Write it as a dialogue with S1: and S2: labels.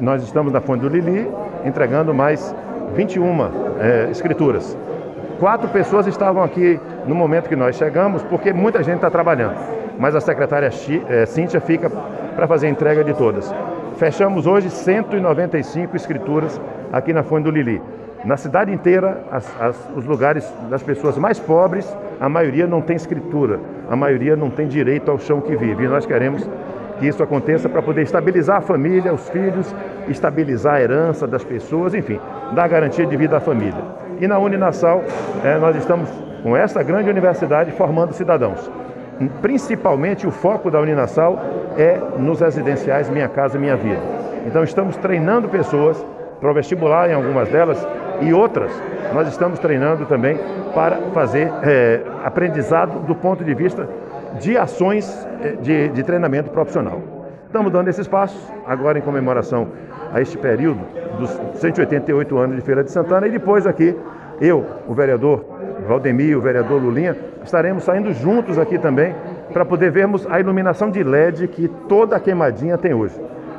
S1: nós estamos na Fonte do Lili entregando mais 21 é, escrituras. Quatro pessoas estavam aqui no momento que nós chegamos, porque muita gente está trabalhando. Mas a secretária é, Cíntia fica para fazer a entrega de todas. Fechamos hoje 195 escrituras aqui na Fonte do Lili. Na cidade inteira, as, as, os lugares das pessoas mais pobres, a maioria não tem escritura, a maioria não tem direito ao chão que vive. E nós queremos que isso aconteça para poder estabilizar a família, os filhos, estabilizar a herança das pessoas, enfim, dar garantia de vida à família. E na Uninasal, é, nós estamos com essa grande universidade formando cidadãos. Principalmente o foco da Uninasal é nos residenciais Minha Casa Minha Vida. Então estamos treinando pessoas para o vestibular em algumas delas e outras nós estamos treinando também para fazer é, aprendizado do ponto de vista de ações é, de, de treinamento profissional. Estamos dando esses passos agora em comemoração a este período dos 188 anos de Feira de Santana e depois aqui eu, o vereador Valdemir, o vereador Lulinha, estaremos saindo juntos aqui também para poder vermos a iluminação de LED que toda a queimadinha tem hoje.